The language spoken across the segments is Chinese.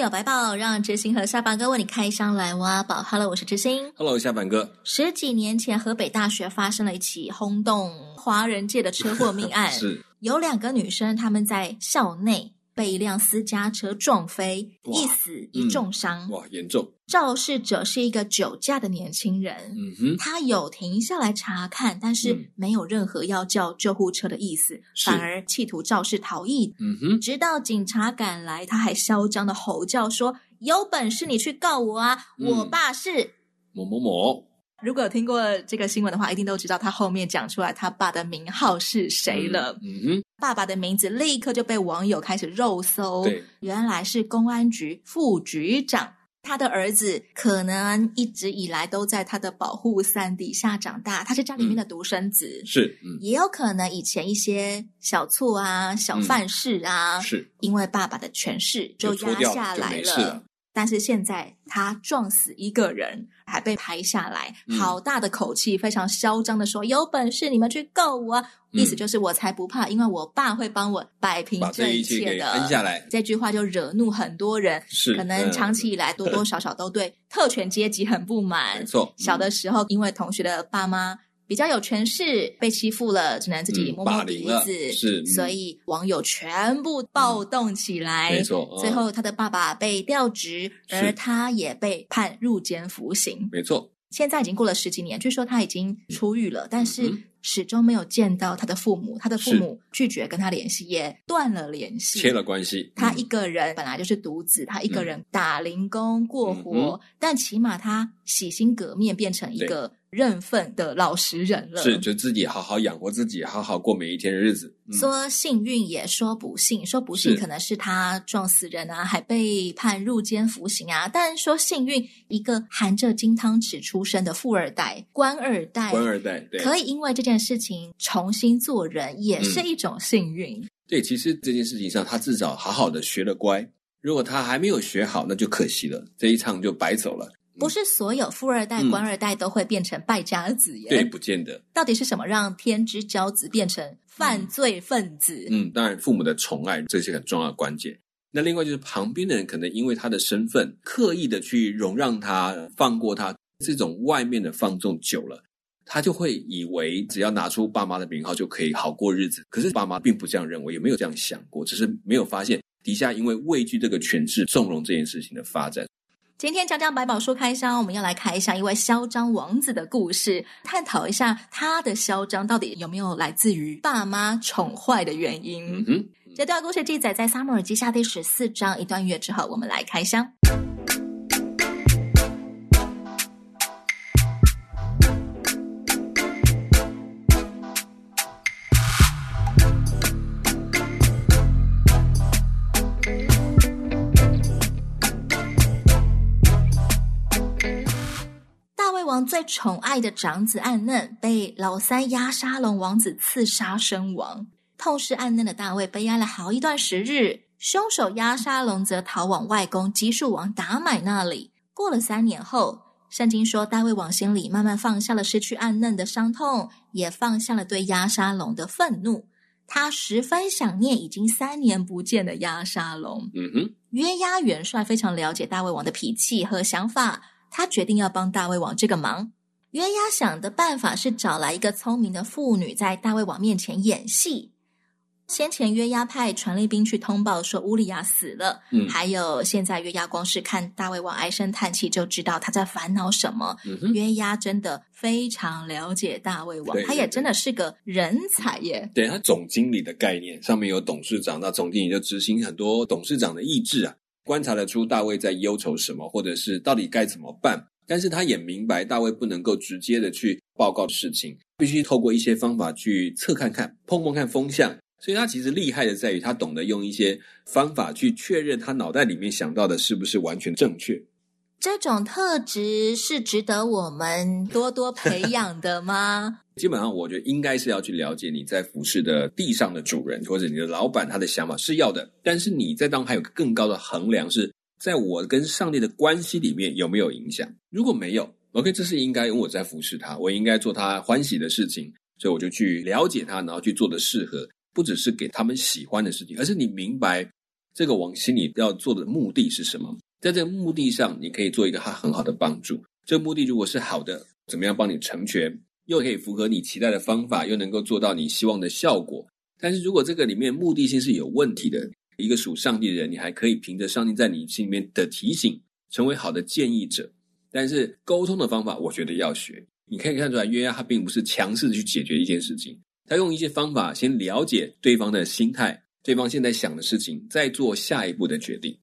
有白宝，让知心和下巴哥为你开箱来挖宝。Hello，我是知心。Hello，下巴哥。十几年前，河北大学发生了一起轰动华人界的车祸命案，是有两个女生，她们在校内。被一辆私家车撞飞，一死一重伤。哇，严重！肇事者是一个酒驾的年轻人。嗯哼，他有停下来查看，但是没有任何要叫救护车的意思，反而企图肇事逃逸。嗯哼，直到警察赶来，他还嚣张的吼叫说：“有本事你去告我啊！我爸是某某某。”如果有听过这个新闻的话，一定都知道他后面讲出来他爸的名号是谁了。嗯，嗯，爸爸的名字立刻就被网友开始肉搜。对，原来是公安局副局长。他的儿子可能一直以来都在他的保护伞底下长大，他是家里面的独生子。嗯、是，嗯，也有可能以前一些小错啊、小犯事啊，嗯、是因为爸爸的权势就压下来了。但是现在他撞死一个人，还被拍下来，好大的口气，非常嚣张的说：“有本事你们去告我！”嗯、意思就是我才不怕，因为我爸会帮我摆平这一切的。摁下来，这句话就惹怒很多人，是可能长期以来多多少少都对特权阶级很不满。没错，小的时候因为同学的爸妈。比较有权势，被欺负了，只能自己摸摸鼻子。嗯、是，嗯、所以网友全部暴动起来。没错，最后他的爸爸被调职，而他也被判入监服刑。没错，现在已经过了十几年，据说他已经出狱了，但是始终没有见到他的父母。他的父母拒绝跟他联系，也断了联系，切了关系。他一个人本来就是独子，他一个人打零工过活，嗯、但起码他洗心革面，变成一个。认份的老实人了，是就自己好好养活自己，好好过每一天的日子。嗯、说幸运也说不幸，说不幸可能是他撞死人啊，还被判入监服刑啊。但说幸运，一个含着金汤匙出生的富二代、官二代、官二代，对，可以因为这件事情重新做人，也是一种幸运。嗯、对，其实这件事情上，他至少好好的学了乖。如果他还没有学好，那就可惜了，这一趟就白走了。不是所有富二代、官二代都会变成败家子耶。对，不见得。到底是什么让天之骄子变成犯罪分子？嗯，当然父母的宠爱这是很重要的关键。那另外就是旁边的人可能因为他的身份，刻意的去容让他、放过他，这种外面的放纵久了，他就会以为只要拿出爸妈的名号就可以好过日子。可是爸妈并不这样认为，也没有这样想过，只是没有发现底下因为畏惧这个权势，纵容这件事情的发展。今天讲讲百宝书开箱，我们要来开箱一位嚣张王子的故事，探讨一下他的嚣张到底有没有来自于爸妈宠坏的原因。嗯哼，这段故事记载在《撒母耳记下》第十四章一段月之后，我们来开箱。王最宠爱的长子暗嫩被老三押沙龙王子刺杀身亡，痛失暗嫩的大卫悲哀了好一段时日。凶手押沙龙则逃往外公基述王达买那里。过了三年后，圣经说大卫王心里慢慢放下了失去暗嫩的伤痛，也放下了对押沙龙的愤怒。他十分想念已经三年不见的押沙龙。嗯哼，约押元帅非常了解大卫王的脾气和想法。他决定要帮大卫王这个忙。约押想的办法是找来一个聪明的妇女，在大卫王面前演戏。先前约押派传令兵去通报说乌利亚死了，嗯，还有现在约押光是看大卫王唉声叹气，就知道他在烦恼什么。嗯，约押真的非常了解大卫王，他也真的是个人才耶。对，他总经理的概念上面有董事长，那总经理就执行很多董事长的意志啊。观察得出大卫在忧愁什么，或者是到底该怎么办。但是他也明白大卫不能够直接的去报告事情，必须透过一些方法去测看看、碰碰看风向。所以他其实厉害的在于，他懂得用一些方法去确认他脑袋里面想到的是不是完全正确。这种特质是值得我们多多培养的吗？基本上，我觉得应该是要去了解你在服侍的地上的主人或者你的老板他的想法是要的，但是你在当还有更高的衡量，是在我跟上帝的关系里面有没有影响？如果没有，OK，这是应该，因为我在服侍他，我应该做他欢喜的事情，所以我就去了解他，然后去做的适合，不只是给他们喜欢的事情，而是你明白这个往心里要做的目的是什么。在这个目的上，你可以做一个他很好的帮助。这个目的如果是好的，怎么样帮你成全，又可以符合你期待的方法，又能够做到你希望的效果。但是如果这个里面目的性是有问题的，一个属上帝的人，你还可以凭着上帝在你心里面的提醒，成为好的建议者。但是沟通的方法，我觉得要学。你可以看出来，约押他并不是强势的去解决一件事情，他用一些方法先了解对方的心态，对方现在想的事情，再做下一步的决定。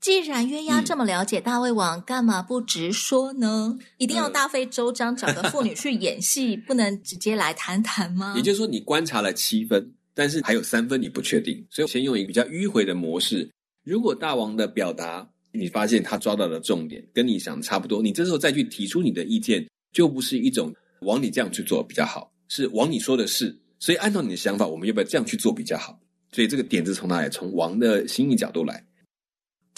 既然鸳鸯这么了解大胃王，嗯、干嘛不直说呢？一定要大费周章找个妇女去演戏，呃、不能直接来谈谈吗？也就是说，你观察了七分，但是还有三分你不确定，所以先用一个比较迂回的模式。如果大王的表达，你发现他抓到的重点跟你想的差不多，你这时候再去提出你的意见，就不是一种往你这样去做比较好，是往你说的是。所以按照你的想法，我们要不要这样去做比较好？所以这个点子从哪里？从王的心意角度来。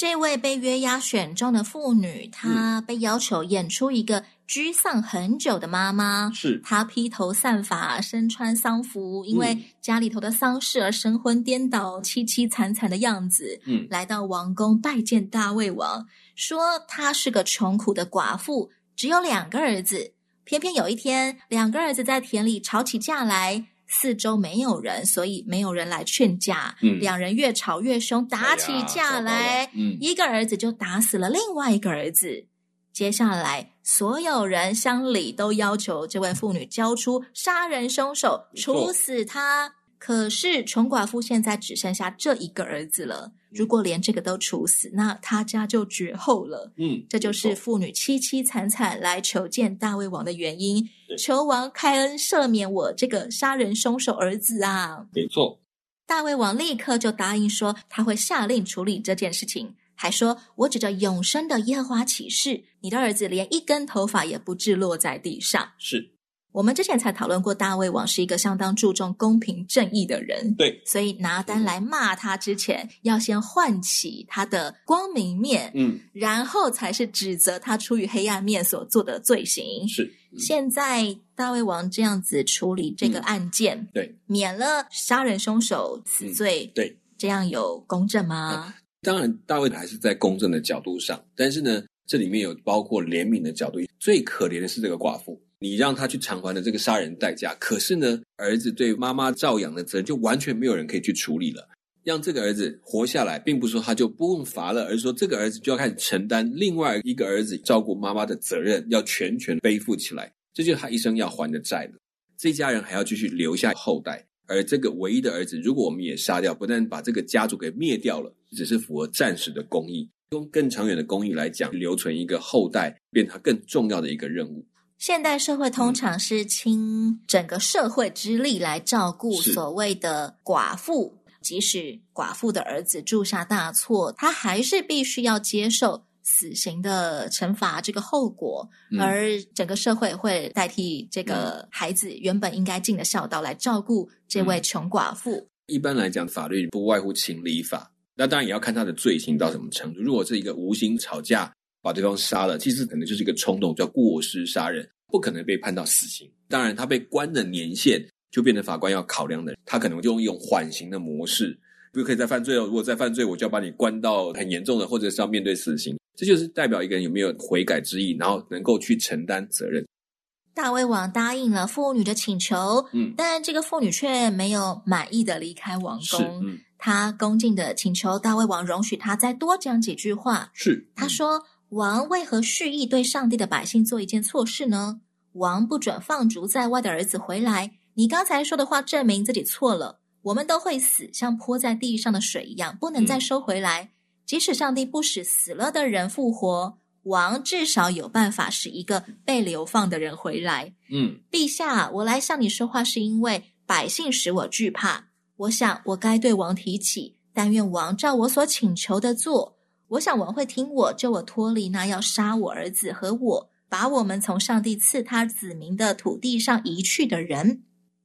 这位被约押选中的妇女，她被要求演出一个居丧很久的妈妈。是她披头散发，身穿丧服，因为家里头的丧事而神魂颠倒、凄凄惨惨的样子。嗯，来到王宫拜见大卫王，说她是个穷苦的寡妇，只有两个儿子。偏偏有一天，两个儿子在田里吵起架来。四周没有人，所以没有人来劝架。嗯，两人越吵越凶，打起架来。嗯，一个儿子就打死了另外一个儿子。接下来，所有人乡里都要求这位妇女交出杀人凶手，处死他。可是穷寡妇现在只剩下这一个儿子了。如果连这个都处死，那他家就绝后了。嗯，这就是妇女凄凄惨惨来求见大卫王的原因。求王开恩赦免我这个杀人凶手儿子啊！没错。大卫王立刻就答应说他会下令处理这件事情，还说：“我指着永生的耶和华起誓，你的儿子连一根头发也不致落在地上。”是。我们之前才讨论过，大卫王是一个相当注重公平正义的人。对，所以拿单来骂他之前，要先唤起他的光明面，嗯，然后才是指责他出于黑暗面所做的罪行。是，嗯、现在大卫王这样子处理这个案件，嗯、对，免了杀人凶手死罪，嗯、对，这样有公正吗？嗯、当然，大卫还是在公正的角度上，但是呢，这里面有包括怜悯的角度。最可怜的是这个寡妇。你让他去偿还了这个杀人代价，可是呢，儿子对妈妈照养的责任就完全没有人可以去处理了。让这个儿子活下来，并不是说他就不用罚了，而是说这个儿子就要开始承担另外一个儿子照顾妈妈的责任，要全权背负起来。这就是他一生要还的债了。这家人还要继续留下后代，而这个唯一的儿子，如果我们也杀掉，不但把这个家族给灭掉了，只是符合暂时的公义。用更长远的公义来讲，留存一个后代，变成更重要的一个任务。现代社会通常是倾整个社会之力来照顾所谓的寡妇，即使寡妇的儿子铸下大错，他还是必须要接受死刑的惩罚这个后果，嗯、而整个社会会代替这个孩子原本应该尽的孝道来照顾这位穷寡妇。嗯、一般来讲，法律不外乎情理法，那当然也要看他的罪行到什么程度。如果是一个无心吵架，把对方杀了，其实可能就是一个冲动，叫过失杀人，不可能被判到死刑。当然，他被关的年限就变成法官要考量的，他可能就用一种缓刑的模式，不可以再犯罪了。如果再犯罪，我就要把你关到很严重的，或者是要面对死刑。这就是代表一个人有没有悔改之意，然后能够去承担责任。大胃王答应了妇女的请求，嗯，但这个妇女却没有满意的离开王宫。嗯，他恭敬的请求大胃王容许他再多讲几句话。是，他说。王为何蓄意对上帝的百姓做一件错事呢？王不准放逐在外的儿子回来。你刚才说的话证明自己错了。我们都会死，像泼在地上的水一样，不能再收回来。嗯、即使上帝不使死了的人复活，王至少有办法使一个被流放的人回来。嗯，陛下，我来向你说话是因为百姓使我惧怕。我想我该对王提起，但愿王照我所请求的做。我想王会听我，救我脱离那要杀我儿子和我，把我们从上帝赐他子民的土地上移去的人。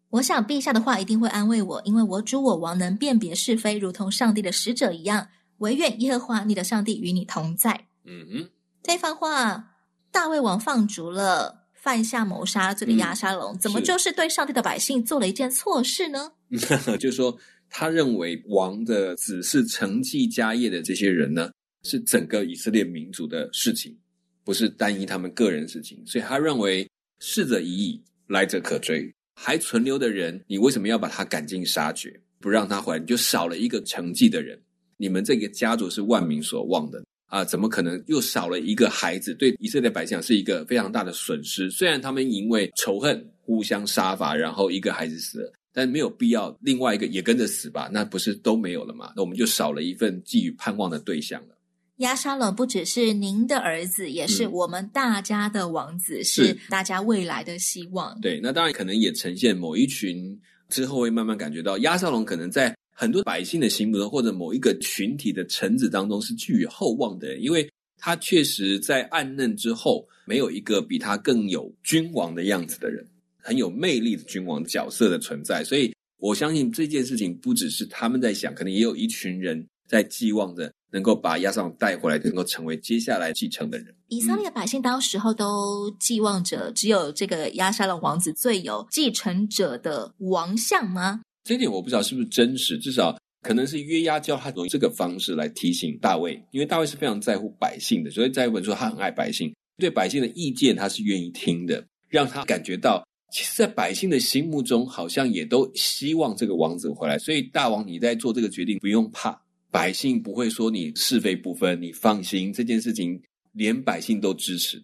我想陛下的话一定会安慰我，因为我主我王能辨别是非，如同上帝的使者一样。唯愿耶和华你的上帝与你同在。嗯哼，这番话，大卫王放逐了犯下谋杀罪的亚沙龙，嗯、怎么就是对上帝的百姓做了一件错事呢？就是说，他认为王的子是承继家业的这些人呢，是整个以色列民族的事情，不是单一他们个人事情，所以他认为逝者已矣，来者可追。还存留的人，你为什么要把他赶尽杀绝，不让他回来？你就少了一个成绩的人。你们这个家族是万民所望的啊，怎么可能又少了一个孩子？对以色列百姓是一个非常大的损失。虽然他们因为仇恨互相杀伐，然后一个孩子死了，但没有必要另外一个也跟着死吧？那不是都没有了吗？那我们就少了一份寄予盼望的对象了。押沙龙不只是您的儿子，也是我们大家的王子，嗯、是大家未来的希望。对，那当然可能也呈现某一群之后会慢慢感觉到，亚沙龙可能在很多百姓的心目中，或者某一个群体的臣子当中是寄予厚望的，因为他确实在暗嫩之后，没有一个比他更有君王的样子的人，很有魅力的君王角色的存在。所以我相信这件事情不只是他们在想，可能也有一群人在寄望着。能够把押沙龙带回来，能够成为接下来继承的人。以色列百姓当时候都寄望着只有这个押沙龙王子最有继承者的王相吗？这点我不知道是不是真实，至少可能是约押教他用这个方式来提醒大卫，因为大卫是非常在乎百姓的，所以在本说他很爱百姓，对百姓的意见他是愿意听的，让他感觉到，其实，在百姓的心目中，好像也都希望这个王子回来。所以大王你在做这个决定，不用怕。百姓不会说你是非不分，你放心，这件事情连百姓都支持。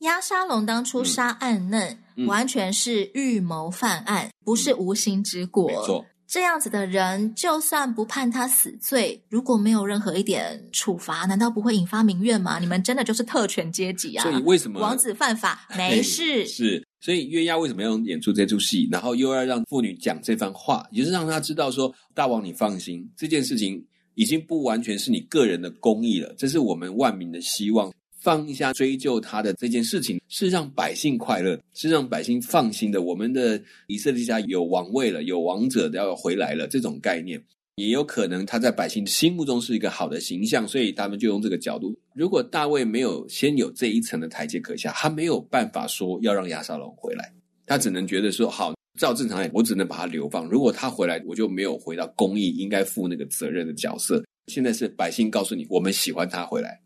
押沙龙当初杀暗嫩，嗯、完全是预谋犯案，嗯、不是无心之过。没错，这样子的人，就算不判他死罪，如果没有任何一点处罚，难道不会引发民怨吗？你们真的就是特权阶级啊！所以为什么王子犯法没 事？是，所以约押为什么要演出这出戏，然后又要让妇女讲这番话，也是让他知道说，大王你放心，这件事情。已经不完全是你个人的公益了，这是我们万民的希望。放下追究他的这件事情，是让百姓快乐，是让百姓放心的。我们的以色列家有王位了，有王者要回来了，这种概念也有可能他在百姓心目中是一个好的形象，所以他们就用这个角度。如果大卫没有先有这一层的台阶可下，他没有办法说要让亚沙龙回来，他只能觉得说好。照正常来，我只能把他流放。如果他回来，我就没有回到公益应该负那个责任的角色。现在是百姓告诉你，我们喜欢他回来。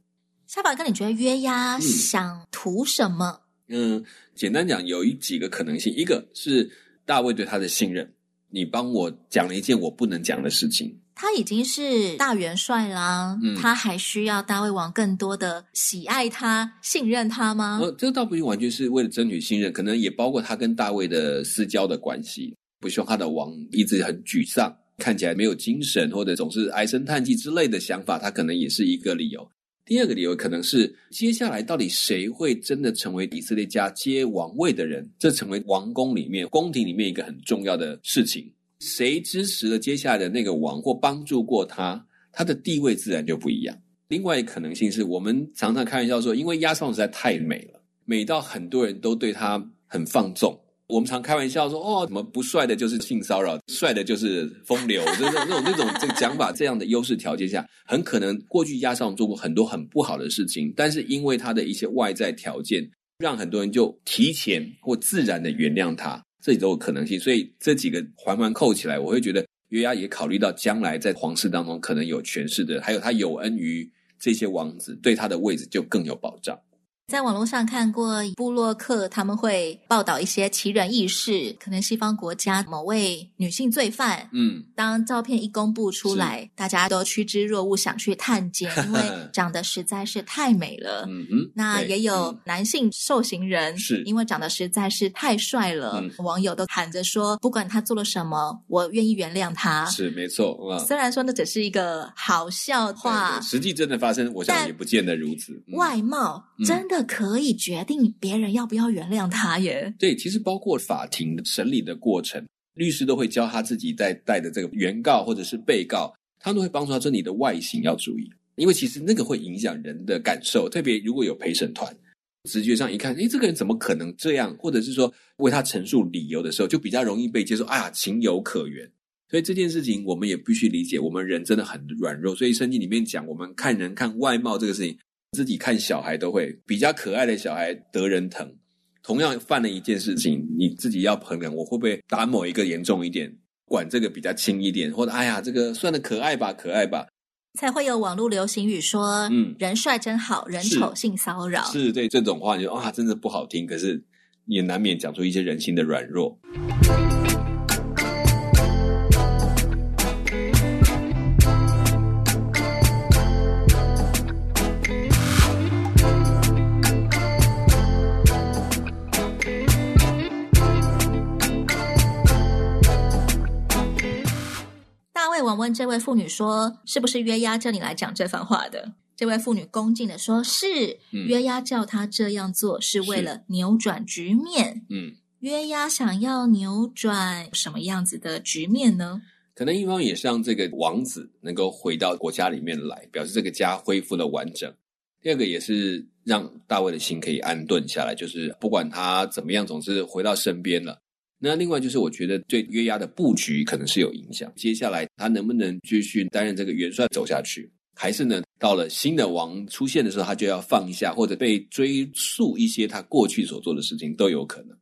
夏宝哥，你觉得约押想图什么？嗯，嗯，简单讲，有一几个可能性。一个是大卫对他的信任，你帮我讲了一件我不能讲的事情。他已经是大元帅啦，嗯、他还需要大卫王更多的喜爱他、信任他吗？呃，这个倒不是完全是为了争取信任，可能也包括他跟大卫的私交的关系，不希望他的王一直很沮丧，看起来没有精神，或者总是唉声叹气之类的想法，他可能也是一个理由。第二个理由可能是接下来到底谁会真的成为以色列家接王位的人，这成为王宫里面、宫廷里面一个很重要的事情。谁支持了接下来的那个王，或帮助过他，他的地位自然就不一样。另外一个可能性是我们常常开玩笑说，因为押沙龙实在太美了，美到很多人都对他很放纵。我们常开玩笑说，哦，怎么不帅的就是性骚扰，帅的就是风流，就是那种那种这个讲法。这样的优势条件下，很可能过去押沙龙做过很多很不好的事情，但是因为他的一些外在条件，让很多人就提前或自然的原谅他。这里都有可能性，所以这几个环环扣起来，我会觉得约押也考虑到将来在皇室当中可能有权势的，还有他有恩于这些王子，对他的位置就更有保障。在网络上看过布洛克，他们会报道一些奇人异事，可能西方国家某位女性罪犯，嗯，当照片一公布出来，大家都趋之若鹜，想去探监，因为 长得实在是太美了。嗯哼，那也有男性受刑人，是因为长得实在是太帅了，嗯、网友都喊着说，不管他做了什么，我愿意原谅他。是没错，虽然说那只是一个好笑话，实际真的发生，我想也不见得如此。嗯、外貌真的。可以决定别人要不要原谅他耶？对，其实包括法庭审理的过程，律师都会教他自己在带的这个原告或者是被告，他都会帮助他说：“你的外形要注意，因为其实那个会影响人的感受，特别如果有陪审团，直觉上一看，诶，这个人怎么可能这样？或者是说为他陈述理由的时候，就比较容易被接受。啊，情有可原。所以这件事情，我们也必须理解，我们人真的很软弱。所以圣经里面讲，我们看人看外貌这个事情，自己看小孩都会比较可爱的小孩得人疼。同样犯了一件事情，你自己要衡量，我会不会打某一个严重一点，管这个比较轻一点，或者哎呀，这个算的可爱吧，可爱吧，才会有网络流行语说，嗯，人帅真好，人丑性骚扰。是，是对这种话，你说啊，真的不好听，可是也难免讲出一些人性的软弱。问这位妇女说：“是不是约押叫你来讲这番话的？”这位妇女恭敬的说：“是，嗯、约押叫他这样做是为了扭转局面。”嗯，约押想要扭转什么样子的局面呢？可能一方也是让这个王子能够回到国家里面来，表示这个家恢复了完整；第二个也是让大卫的心可以安顿下来，就是不管他怎么样，总是回到身边了。那另外就是，我觉得对约押的布局可能是有影响。接下来他能不能继续担任这个元帅走下去，还是呢，到了新的王出现的时候，他就要放下，或者被追溯一些他过去所做的事情都有可能。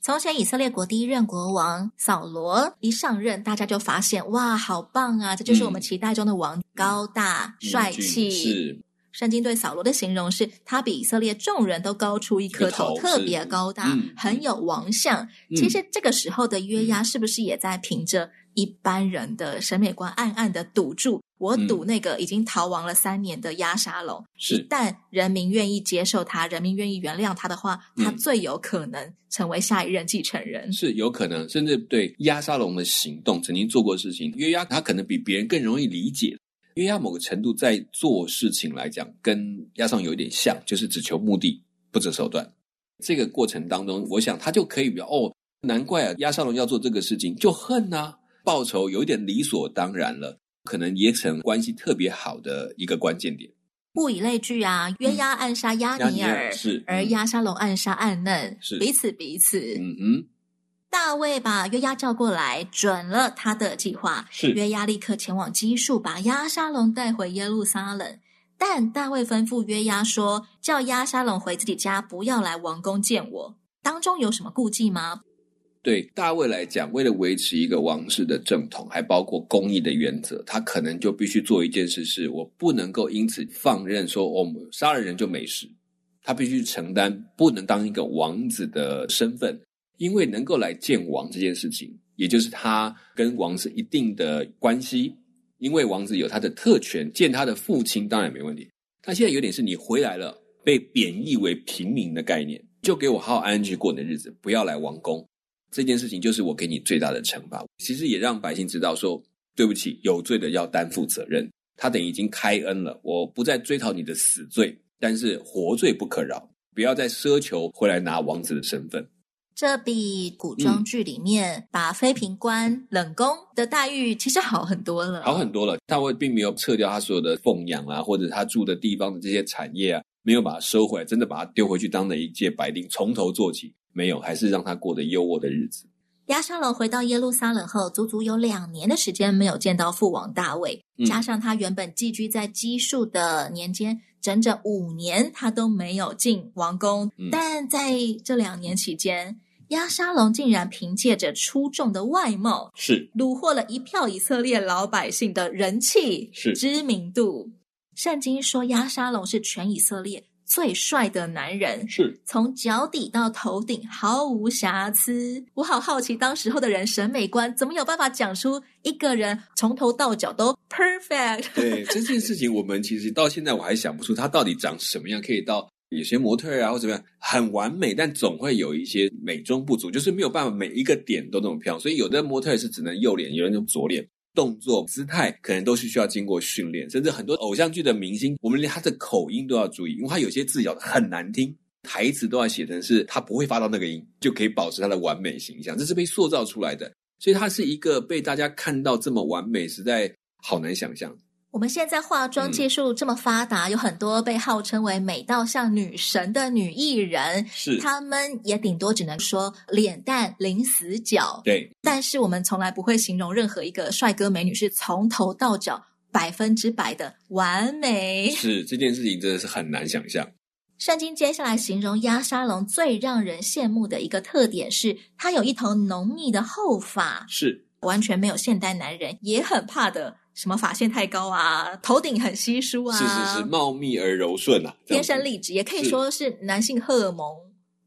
从前以色列国第一任国王扫罗一上任，大家就发现哇，好棒啊！这就是我们期待中的王，嗯、高大帅气。是。圣经对扫罗的形容是，他比以色列众人都高出一颗头，特别高大，嗯、很有王相。嗯、其实这个时候的约押是不是也在凭着一般人的审美观，暗暗的赌注？我赌那个已经逃亡了三年的押沙龙，是一旦人民愿意接受他，人民愿意原谅他的话，他最有可能成为下一任继承人。是有可能，甚至对押沙龙的行动曾经做过事情，约押他可能比别人更容易理解。约押某个程度在做事情来讲，跟押沙龙有一点像，就是只求目的，不择手段。这个过程当中，我想他就可以比较哦，难怪啊，押沙龙要做这个事情就恨呐、啊，报仇有一点理所当然了，可能也成关系特别好的一个关键点。物以类聚啊，约押暗杀押尼尔，是、嗯、而押沙龙暗杀暗嫩，是彼此彼此。嗯嗯。大卫把约押叫过来，准了他的计划。是约押立刻前往基述，把押沙龙带回耶路撒冷。但大卫吩咐约押说：“叫押沙龙回自己家，不要来王宫见我。”当中有什么顾忌吗？对大卫来讲，为了维持一个王室的正统，还包括公义的原则，他可能就必须做一件事：是我不能够因此放任说我们杀了人就没事。他必须承担不能当一个王子的身份。因为能够来见王这件事情，也就是他跟王是一定的关系。因为王子有他的特权，见他的父亲当然没问题。他现在有点是你回来了，被贬义为平民的概念，就给我好好安安去过你的日子，不要来王宫。这件事情就是我给你最大的惩罚。其实也让百姓知道说，对不起，有罪的要担负责任。他等于已经开恩了，我不再追讨你的死罪，但是活罪不可饶，不要再奢求回来拿王子的身份。这比古装剧里面把妃嫔关冷宫的待遇其实好很多了，好很多了。大卫并没有撤掉他所有的奉养啊，或者他住的地方的这些产业啊，没有把它收回来，真的把他丢回去当了一介白丁，从头做起，没有，还是让他过得优渥的日子。押沙龙回到耶路撒冷后，足足有两年的时间没有见到父王大卫，加上他原本寄居在基述的年间，整整五年他都没有进王宫。嗯、但在这两年期间，押沙龙竟然凭借着出众的外貌，是虏获了一票以色列老百姓的人气，是知名度。圣经说押沙龙是全以色列最帅的男人，是从脚底到头顶毫无瑕疵。我好好奇，当时候的人审美观怎么有办法讲出一个人从头到脚都 perfect？对这件事情，我们其实到现在我还想不出他到底长什么样，可以到。有些模特啊，或怎么样，很完美，但总会有一些美中不足，就是没有办法每一个点都那么漂亮。所以有的模特是只能右脸，有人用左脸，动作姿态可能都是需要经过训练。甚至很多偶像剧的明星，我们连他的口音都要注意，因为他有些字咬的很难听，台词都要写成是他不会发到那个音，就可以保持他的完美形象。这是被塑造出来的，所以他是一个被大家看到这么完美，实在好难想象。我们现在化妆技术这么发达，嗯、有很多被号称为美到像女神的女艺人，是他们也顶多只能说脸蛋零死角。对，但是我们从来不会形容任何一个帅哥美女是从头到脚百分之百的完美。是这件事情真的是很难想象。圣经接下来形容压沙龙最让人羡慕的一个特点是，他有一头浓密的后发，是完全没有现代男人也很怕的。什么发线太高啊，头顶很稀疏啊，是是是，茂密而柔顺啊，天生丽质，也可以说是男性荷尔蒙，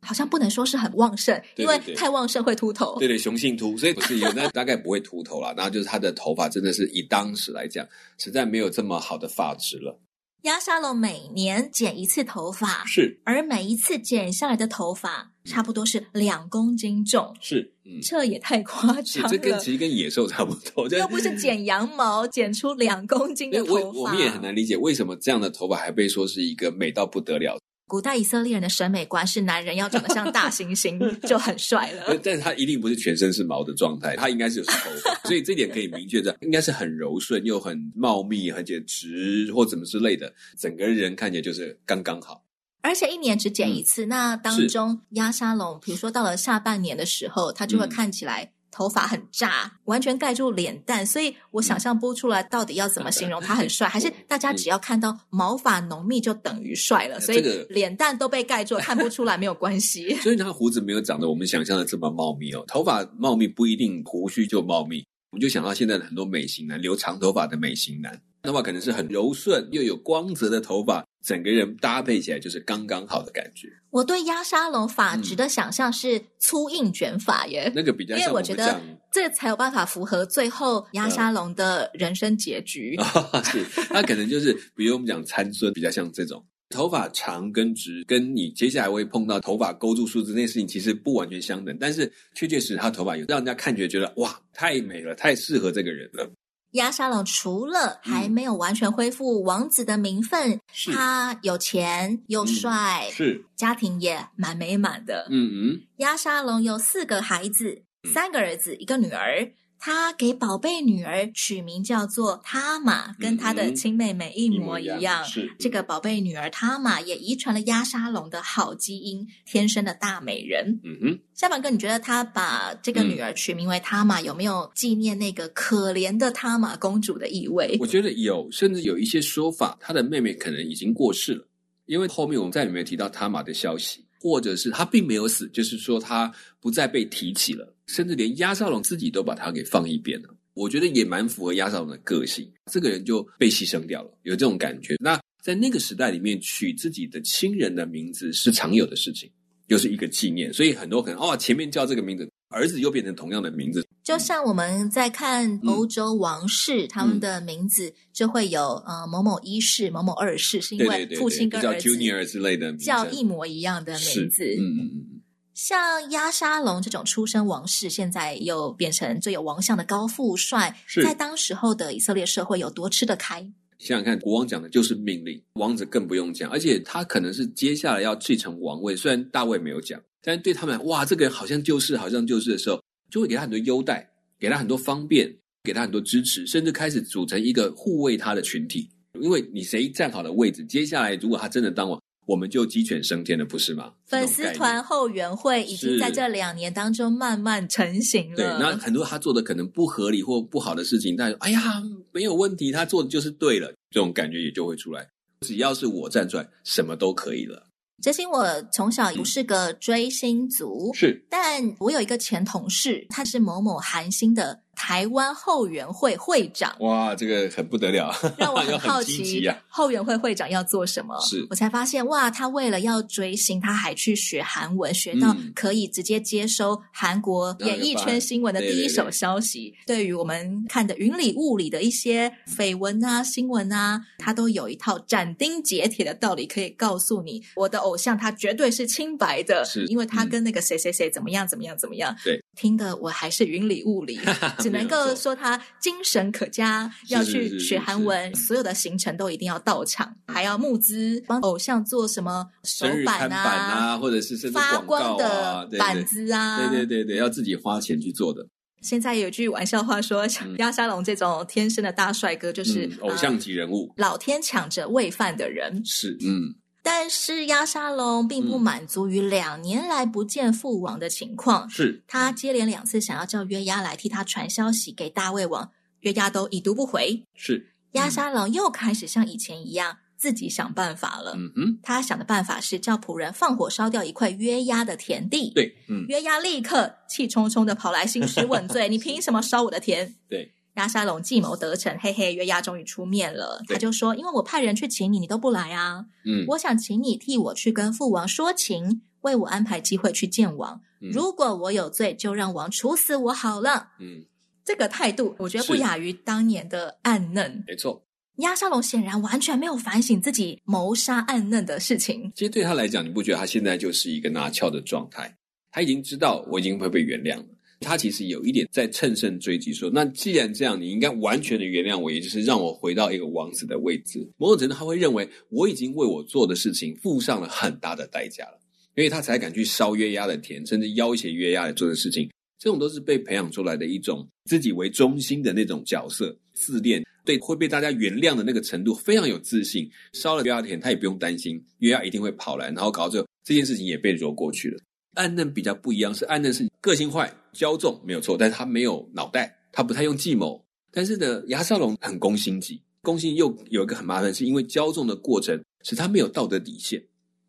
好像不能说是很旺盛，因为太旺盛会秃头。对对，雄性秃，所以不是有那大概不会秃头啦。然后就是他的头发真的是以当时来讲，实在没有这么好的发质了。压沙龙每年剪一次头发，是，而每一次剪下来的头发差不多是两公斤重，是，嗯，这也太夸张了。这跟其实跟野兽差不多，又不是剪羊毛剪出两公斤的头发。我我们也很难理解为什么这样的头发还被说是一个美到不得了。古代以色列人的审美观是男人要长得像大猩猩 就很帅了，但是他一定不是全身是毛的状态，他应该是有头发，所以这点可以明确的，应该是很柔顺又很茂密，很简直或怎么之类的，整个人看起来就是刚刚好。而且一年只剪一次，嗯、那当中压沙龙，比如说到了下半年的时候，他就会看起来。头发很炸，完全盖住脸蛋，所以我想象不出来到底要怎么形容他很帅，还是大家只要看到毛发浓密就等于帅了？所以脸蛋都被盖住，看不出来没有关系。所以他胡子没有长得我们想象的这么茂密哦，头发茂密不一定胡须就茂密。我们就想到现在的很多美型男，留长头发的美型男，那么可能是很柔顺又有光泽的头发，整个人搭配起来就是刚刚好的感觉。我对压沙龙发质的想象是粗硬卷发耶，嗯、那个比较像，因为我觉得这才有办法符合最后压沙龙的人生结局。嗯、是，那可能就是，比如我们讲参孙，比较像这种。头发长跟直，跟你接下来会碰到头发勾住梳子那件事情，其实不完全相等。但是确确实实，他头发有让人家看觉得哇，太美了，太适合这个人了。压沙龙除了还没有完全恢复王子的名分，嗯、他有钱又帅，嗯、是家庭也蛮美满的。嗯嗯，亚沙龙有四个孩子，三个儿子，一个女儿。他给宝贝女儿取名叫做塔玛，跟他的亲妹妹一模一样。是这个宝贝女儿塔玛也遗传了压沙龙的好基因，天生的大美人。嗯哼，夏凡哥，你觉得他把这个女儿取名为塔玛，嗯、有没有纪念那个可怜的塔玛公主的意味？我觉得有，甚至有一些说法，他的妹妹可能已经过世了，因为后面我们再也没有提到塔玛的消息。或者是他并没有死，就是说他不再被提起了，甚至连压少龙自己都把他给放一边了。我觉得也蛮符合压少龙的个性，这个人就被牺牲掉了，有这种感觉。那在那个时代里面，取自己的亲人的名字是常有的事情，又、就是一个纪念，所以很多可能哦，前面叫这个名字。儿子又变成同样的名字，就像我们在看欧洲王室，嗯、他们的名字就会有呃某某一世、某某二世，是因为父亲跟儿子叫 Junior 之类的叫一模一样的名字。嗯嗯嗯。像压沙龙这种出身王室，现在又变成最有王相的高富帅，是在当时候的以色列社会有多吃得开？想想看，国王讲的就是命令，王子更不用讲，而且他可能是接下来要继承王位，虽然大卫没有讲。但是对他们，哇，这个人好像就是，好像就是的时候，就会给他很多优待，给他很多方便，给他很多支持，甚至开始组成一个护卫他的群体。因为你谁站好了位置，接下来如果他真的当王，我们就鸡犬升天了，不是吗？粉丝团后援会已经在这两年当中慢慢成型了。对，那很多他做的可能不合理或不好的事情，但是哎呀，没有问题，他做的就是对了，这种感觉也就会出来。只要是我站出来，什么都可以了。哲星，我从小不是个追星族，是，但我有一个前同事，他是某某韩星的台湾后援会会长。哇，这个很不得了，让我很 好奇，后援会会长要做什么？是我才发现，哇，他为了要追星，他还去学韩文，学到可以直接接收韩国演艺圈新闻的第一手消息。对，对，对，对于我们看的云里雾里的一些绯闻啊、新闻啊，他都有一套斩钉截铁的道理可以告诉你，我的偶像他绝对是清白的，是因为他跟那个谁谁谁怎么样怎么样怎么样。对，听的我还是云里雾里，只能够说他精神可嘉，要去学韩文，所有的行程都一定要到场，还要募资帮偶像做什么手板啊，啊或者是甚至、啊、发光的板子啊，对对对对，要自己花钱去做的。现在有句玩笑话说，像押沙龙这种天生的大帅哥，就是、嗯、偶像级人物，呃、老天抢着喂饭的人。是，嗯。但是鸭沙龙并不满足于两年来不见父王的情况，是他接连两次想要叫约押来替他传消息给大卫王，约押都已读不回。是鸭沙龙又开始像以前一样。自己想办法了。嗯哼，他想的办法是叫仆人放火烧掉一块约押的田地。对，嗯，约押立刻气冲冲的跑来兴师问罪：“ 你凭什么烧我的田？”对，押沙龙计谋得逞，嘿嘿，约押终于出面了。他就说：“因为我派人去请你，你都不来啊。嗯，我想请你替我去跟父王说情，为我安排机会去见王。嗯，如果我有罪，就让王处死我好了。”嗯，这个态度我觉得不亚于当年的暗嫩。没错。亚沙龙显然完全没有反省自己谋杀暗嫩的事情。其实对他来讲，你不觉得他现在就是一个拿翘的状态？他已经知道我已经会被原谅了。他其实有一点在乘胜追击，说：“那既然这样，你应该完全的原谅我，也就是让我回到一个王子的位置。”某种程度，他会认为我已经为我做的事情付上了很大的代价了，因为他才敢去烧约押的田，甚至要挟约押来做的事情。这种都是被培养出来的一种自己为中心的那种角色自恋。对，会被大家原谅的那个程度非常有自信，烧了约押田，他也不用担心约押一定会跑来，然后搞这这件事情也被揉过去了。暗嫩比较不一样，是暗嫩是个性坏、骄纵，没有错，但是他没有脑袋，他不太用计谋。但是呢，牙沙龙很攻心计，攻心又有一个很麻烦，是因为骄纵的过程使他没有道德底线，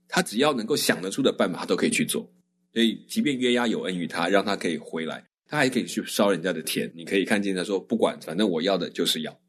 他只要能够想得出的办法，他都可以去做。所以，即便约押有恩于他，让他可以回来，他还可以去烧人家的田。你可以看见他说，不管，反正我要的就是要。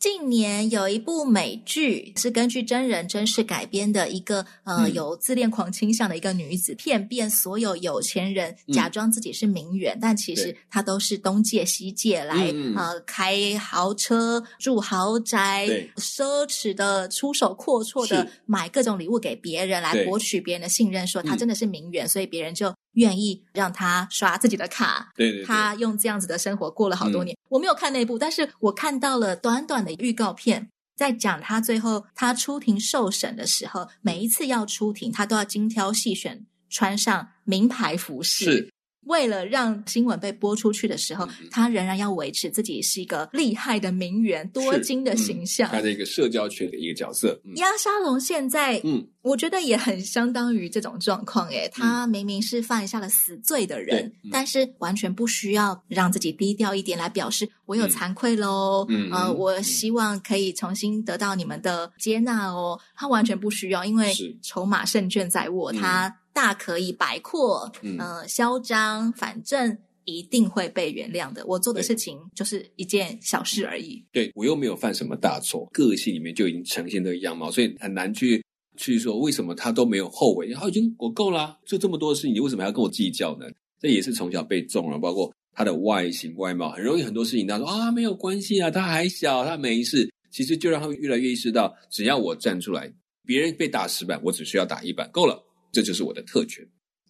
近年有一部美剧是根据真人真事改编的，一个呃有自恋狂倾向的一个女子，骗遍所有有钱人，假装自己是名媛，嗯、但其实她都是东借西借来，嗯、呃开豪车、住豪宅，奢侈的出手阔绰的买各种礼物给别人，来博取别人的信任，说她真的是名媛，所以别人就。愿意让他刷自己的卡，对对对，他用这样子的生活过了好多年。嗯、我没有看那部，但是我看到了短短的预告片，在讲他最后他出庭受审的时候，每一次要出庭，他都要精挑细选，穿上名牌服饰。是。为了让新闻被播出去的时候，嗯、他仍然要维持自己是一个厉害的名媛、多金的形象，他的一个社交圈的一个角色。嗯、押沙龙现在，嗯，我觉得也很相当于这种状况。诶，他明明是犯下了死罪的人，嗯、但是完全不需要让自己低调一点来表示我有惭愧喽。嗯，呃，我希望可以重新得到你们的接纳哦。他完全不需要，因为筹码胜券在握，他。大可以摆阔，嗯、呃，嚣张，反正一定会被原谅的。我做的事情就是一件小事而已。对，我又没有犯什么大错，个性里面就已经呈现这个样貌，所以很难去去说为什么他都没有后悔。他已经我够了，就这么多事情，你为什么还要跟我计较呢？这也是从小被纵容，包括他的外形外貌，很容易很多事情他说啊没有关系啊，他还小，他没事。其实就让他越来越意识到，只要我站出来，别人被打十板，我只需要打一板，够了。这就是我的特权，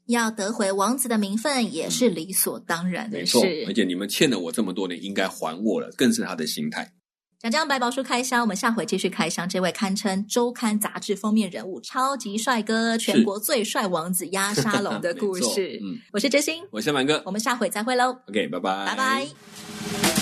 要得回王子的名分也是理所当然的没错，而且你们欠了我这么多年，应该还我了，更是他的心态。讲讲白宝书开箱，我们下回继续开箱这位堪称周刊杂志封面人物、超级帅哥、全国最帅王子压 沙龙的故事。嗯，我是哲星，我是满哥，我们下回再会喽。OK，拜拜，拜拜。